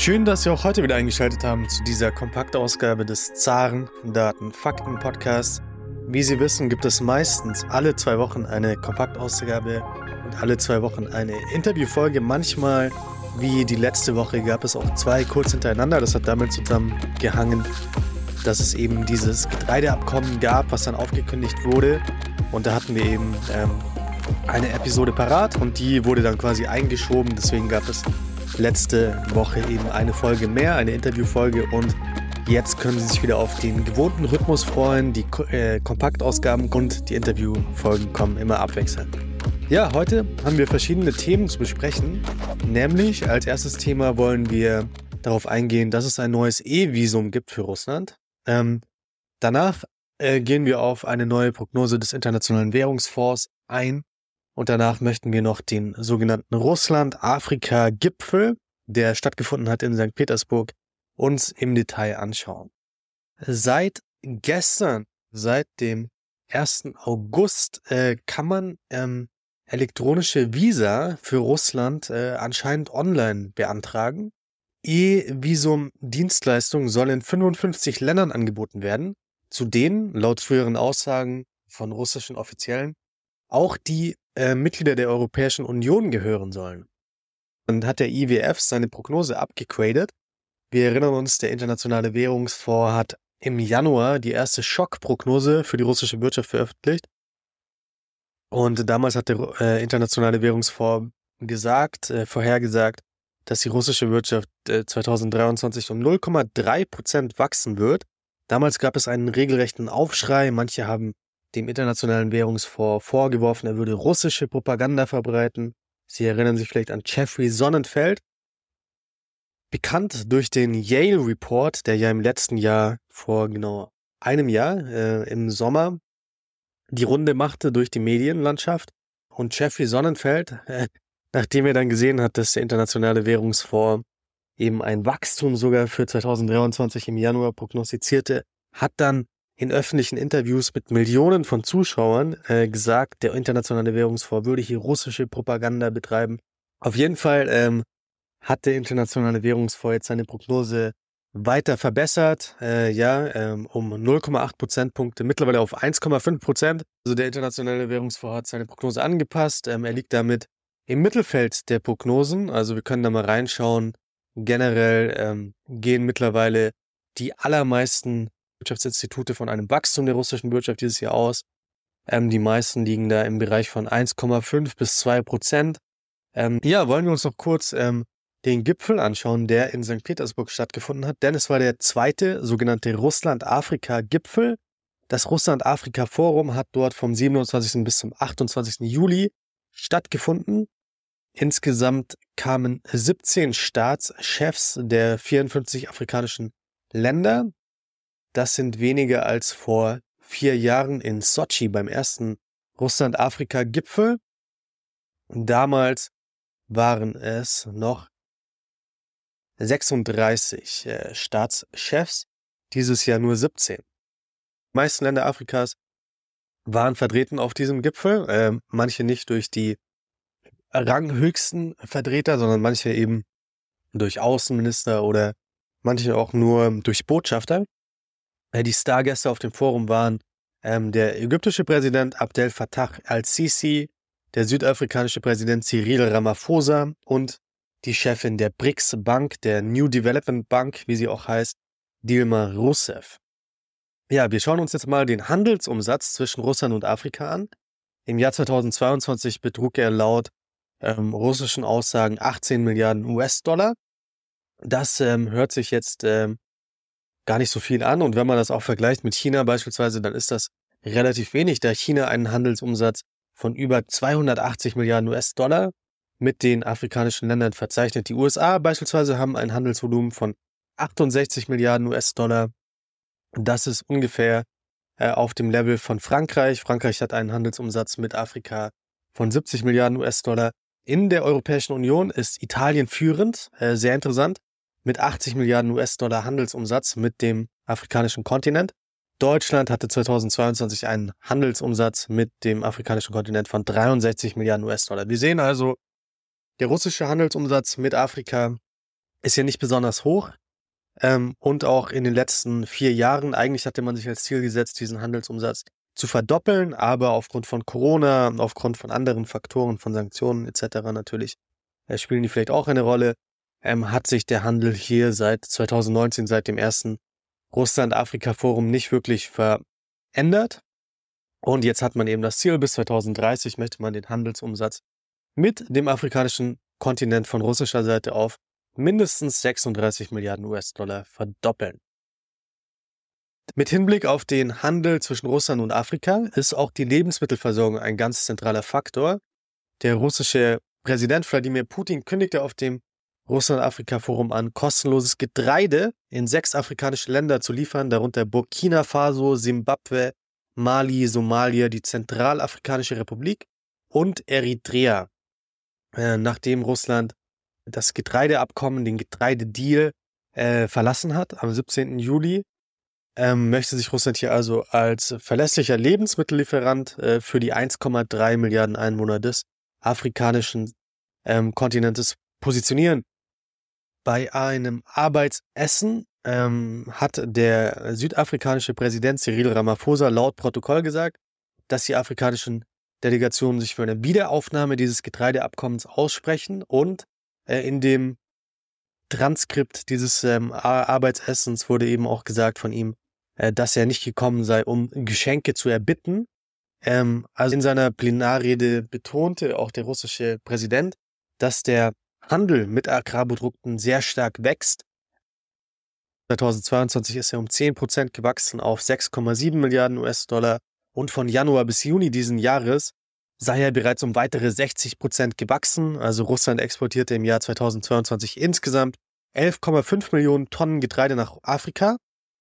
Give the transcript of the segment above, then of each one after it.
Schön, dass Sie auch heute wieder eingeschaltet haben zu dieser Kompaktausgabe des Zaren Daten Fakten Podcasts. Wie Sie wissen, gibt es meistens alle zwei Wochen eine Kompaktausgabe und alle zwei Wochen eine Interviewfolge. Manchmal, wie die letzte Woche, gab es auch zwei kurz hintereinander. Das hat damit zusammengehangen, dass es eben dieses Getreideabkommen gab, was dann aufgekündigt wurde. Und da hatten wir eben ähm, eine Episode parat und die wurde dann quasi eingeschoben. Deswegen gab es letzte Woche eben eine Folge mehr, eine Interviewfolge und jetzt können Sie sich wieder auf den gewohnten Rhythmus freuen. Die äh, Kompaktausgaben und die Interviewfolgen kommen immer abwechselnd. Ja, heute haben wir verschiedene Themen zu besprechen. Nämlich als erstes Thema wollen wir darauf eingehen, dass es ein neues E-Visum gibt für Russland. Ähm, danach äh, gehen wir auf eine neue Prognose des Internationalen Währungsfonds ein. Und danach möchten wir noch den sogenannten Russland-Afrika-Gipfel, der stattgefunden hat in St. Petersburg, uns im Detail anschauen. Seit gestern, seit dem 1. August, äh, kann man ähm, elektronische Visa für Russland äh, anscheinend online beantragen. E-Visum-Dienstleistungen sollen in 55 Ländern angeboten werden, zu denen, laut früheren Aussagen von russischen Offiziellen, auch die äh, Mitglieder der Europäischen Union gehören sollen. Dann hat der IWF seine Prognose abgegradet. Wir erinnern uns, der Internationale Währungsfonds hat im Januar die erste Schockprognose für die russische Wirtschaft veröffentlicht. Und damals hat der äh, Internationale Währungsfonds gesagt, äh, vorhergesagt, dass die russische Wirtschaft äh, 2023 um 0,3 Prozent wachsen wird. Damals gab es einen regelrechten Aufschrei. Manche haben dem Internationalen Währungsfonds vorgeworfen, er würde russische Propaganda verbreiten. Sie erinnern sich vielleicht an Jeffrey Sonnenfeld. Bekannt durch den Yale Report, der ja im letzten Jahr vor genau einem Jahr äh, im Sommer die Runde machte durch die Medienlandschaft. Und Jeffrey Sonnenfeld, äh, nachdem er dann gesehen hat, dass der Internationale Währungsfonds eben ein Wachstum sogar für 2023 im Januar prognostizierte, hat dann in öffentlichen Interviews mit Millionen von Zuschauern äh, gesagt, der internationale Währungsfonds würde hier russische Propaganda betreiben. Auf jeden Fall ähm, hat der internationale Währungsfonds jetzt seine Prognose weiter verbessert, äh, ja, ähm, um 0,8 Prozentpunkte, mittlerweile auf 1,5 Prozent. Also der internationale Währungsfonds hat seine Prognose angepasst. Ähm, er liegt damit im Mittelfeld der Prognosen. Also wir können da mal reinschauen. Generell ähm, gehen mittlerweile die allermeisten Wirtschaftsinstitute von einem Wachstum der russischen Wirtschaft dieses Jahr aus. Ähm, die meisten liegen da im Bereich von 1,5 bis 2 Prozent. Ähm, ja, wollen wir uns noch kurz ähm, den Gipfel anschauen, der in St. Petersburg stattgefunden hat, denn es war der zweite sogenannte Russland-Afrika-Gipfel. Das Russland-Afrika-Forum hat dort vom 27. bis zum 28. Juli stattgefunden. Insgesamt kamen 17 Staatschefs der 54 afrikanischen Länder das sind weniger als vor vier Jahren in Sochi beim ersten Russland-Afrika-Gipfel. Damals waren es noch 36 äh, Staatschefs, dieses Jahr nur 17. Die meisten Länder Afrikas waren vertreten auf diesem Gipfel, äh, manche nicht durch die ranghöchsten Vertreter, sondern manche eben durch Außenminister oder manche auch nur durch Botschafter. Äh, die Stargäste auf dem Forum waren ähm, der ägyptische Präsident Abdel Fattah al-Sisi, der südafrikanische Präsident Cyril Ramaphosa und die Chefin der BRICS Bank, der New Development Bank, wie sie auch heißt, Dilma Rousseff. Ja, wir schauen uns jetzt mal den Handelsumsatz zwischen Russland und Afrika an. Im Jahr 2022 betrug er laut ähm, russischen Aussagen 18 Milliarden US-Dollar. Das ähm, hört sich jetzt ähm, gar nicht so viel an. Und wenn man das auch vergleicht mit China beispielsweise, dann ist das relativ wenig, da China einen Handelsumsatz von über 280 Milliarden US-Dollar mit den afrikanischen Ländern verzeichnet. Die USA beispielsweise haben ein Handelsvolumen von 68 Milliarden US-Dollar. Das ist ungefähr äh, auf dem Level von Frankreich. Frankreich hat einen Handelsumsatz mit Afrika von 70 Milliarden US-Dollar. In der Europäischen Union ist Italien führend, äh, sehr interessant mit 80 Milliarden US-Dollar Handelsumsatz mit dem afrikanischen Kontinent. Deutschland hatte 2022 einen Handelsumsatz mit dem afrikanischen Kontinent von 63 Milliarden US-Dollar. Wir sehen also, der russische Handelsumsatz mit Afrika ist ja nicht besonders hoch. Ähm, und auch in den letzten vier Jahren, eigentlich hatte man sich als Ziel gesetzt, diesen Handelsumsatz zu verdoppeln, aber aufgrund von Corona, aufgrund von anderen Faktoren, von Sanktionen etc. natürlich, äh, spielen die vielleicht auch eine Rolle, ähm, hat sich der Handel hier seit 2019, seit dem ersten Russland-Afrika-Forum nicht wirklich verändert. Und jetzt hat man eben das Ziel, bis 2030 möchte man den Handelsumsatz mit dem afrikanischen Kontinent von russischer Seite auf mindestens 36 Milliarden US-Dollar verdoppeln. Mit Hinblick auf den Handel zwischen Russland und Afrika ist auch die Lebensmittelversorgung ein ganz zentraler Faktor. Der russische Präsident Wladimir Putin kündigte auf dem Russland-Afrika-Forum an, kostenloses Getreide in sechs afrikanische Länder zu liefern, darunter Burkina Faso, Simbabwe, Mali, Somalia, die Zentralafrikanische Republik und Eritrea. Äh, nachdem Russland das Getreideabkommen, den Getreidedeal äh, verlassen hat am 17. Juli, ähm, möchte sich Russland hier also als verlässlicher Lebensmittellieferant äh, für die 1,3 Milliarden Einwohner des afrikanischen ähm, Kontinentes positionieren. Bei einem Arbeitsessen ähm, hat der südafrikanische Präsident Cyril Ramaphosa laut Protokoll gesagt, dass die afrikanischen Delegationen sich für eine Wiederaufnahme dieses Getreideabkommens aussprechen und äh, in dem Transkript dieses ähm, Arbeitsessens wurde eben auch gesagt von ihm, äh, dass er nicht gekommen sei, um Geschenke zu erbitten. Ähm, also in seiner Plenarrede betonte auch der russische Präsident, dass der Handel mit Agrarprodukten sehr stark wächst. 2022 ist er um 10% gewachsen auf 6,7 Milliarden US-Dollar und von Januar bis Juni diesen Jahres sei er bereits um weitere 60 Prozent gewachsen. Also Russland exportierte im Jahr 2022 insgesamt 11,5 Millionen Tonnen Getreide nach Afrika.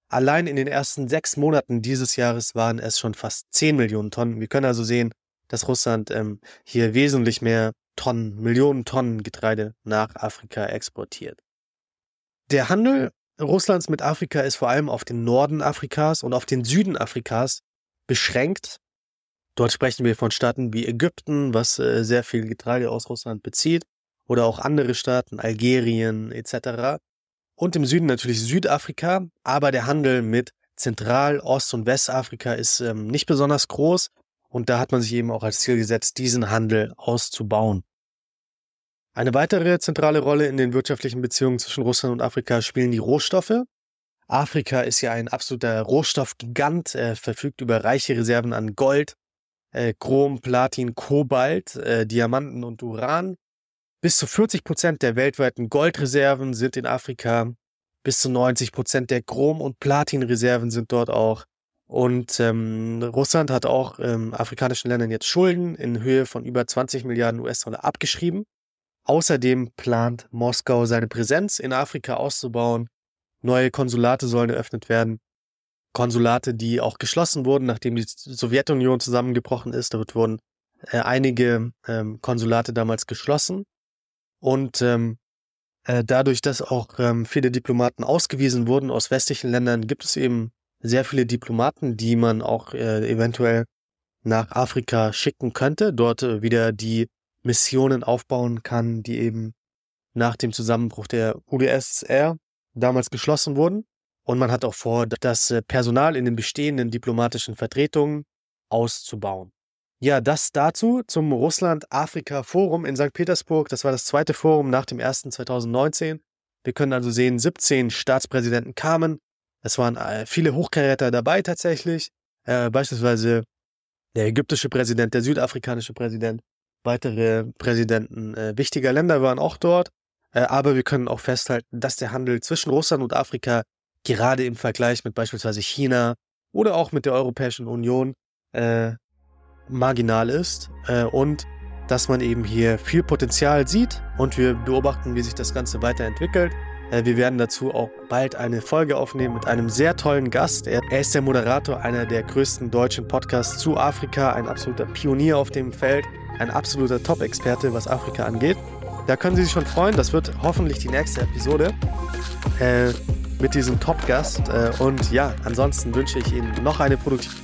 Allein in den ersten sechs Monaten dieses Jahres waren es schon fast 10 Millionen Tonnen. Wir können also sehen, dass Russland ähm, hier wesentlich mehr Tonnen, Millionen Tonnen Getreide nach Afrika exportiert. Der Handel Russlands mit Afrika ist vor allem auf den Norden Afrikas und auf den Süden Afrikas beschränkt. Dort sprechen wir von Staaten wie Ägypten, was äh, sehr viel Getreide aus Russland bezieht, oder auch andere Staaten, Algerien etc. Und im Süden natürlich Südafrika, aber der Handel mit Zentral-, Ost- und Westafrika ist ähm, nicht besonders groß und da hat man sich eben auch als Ziel gesetzt, diesen Handel auszubauen. Eine weitere zentrale Rolle in den wirtschaftlichen Beziehungen zwischen Russland und Afrika spielen die Rohstoffe. Afrika ist ja ein absoluter Rohstoffgigant, er verfügt über reiche Reserven an Gold, äh, Chrom, Platin, Kobalt, äh, Diamanten und Uran. Bis zu 40 Prozent der weltweiten Goldreserven sind in Afrika. Bis zu 90 Prozent der Chrom- und Platinreserven sind dort auch. Und ähm, Russland hat auch ähm, afrikanischen Ländern jetzt Schulden in Höhe von über 20 Milliarden US-Dollar abgeschrieben. Außerdem plant Moskau seine Präsenz in Afrika auszubauen. Neue Konsulate sollen eröffnet werden. Konsulate, die auch geschlossen wurden, nachdem die Sowjetunion zusammengebrochen ist. Dort wurden äh, einige ähm, Konsulate damals geschlossen. Und ähm, äh, dadurch, dass auch ähm, viele Diplomaten ausgewiesen wurden aus westlichen Ländern, gibt es eben sehr viele Diplomaten, die man auch äh, eventuell nach Afrika schicken könnte, dort äh, wieder die Missionen aufbauen kann, die eben nach dem Zusammenbruch der UdSSR damals geschlossen wurden. Und man hat auch vor, das äh, Personal in den bestehenden diplomatischen Vertretungen auszubauen. Ja, das dazu zum Russland-Afrika-Forum in St. Petersburg. Das war das zweite Forum nach dem ersten 2019. Wir können also sehen, 17 Staatspräsidenten kamen. Es waren äh, viele Hochkaräter dabei tatsächlich. Äh, beispielsweise der ägyptische Präsident, der südafrikanische Präsident. Weitere Präsidenten äh, wichtiger Länder waren auch dort. Äh, aber wir können auch festhalten, dass der Handel zwischen Russland und Afrika gerade im Vergleich mit beispielsweise China oder auch mit der Europäischen Union äh, marginal ist äh, und dass man eben hier viel Potenzial sieht und wir beobachten, wie sich das Ganze weiterentwickelt. Äh, wir werden dazu auch bald eine Folge aufnehmen mit einem sehr tollen Gast. Er, er ist der Moderator einer der größten deutschen Podcasts zu Afrika, ein absoluter Pionier auf dem Feld, ein absoluter Top-Experte, was Afrika angeht. Da können Sie sich schon freuen, das wird hoffentlich die nächste Episode. Äh, mit diesem Top-Gast. Äh, und ja, ansonsten wünsche ich Ihnen noch eine produktive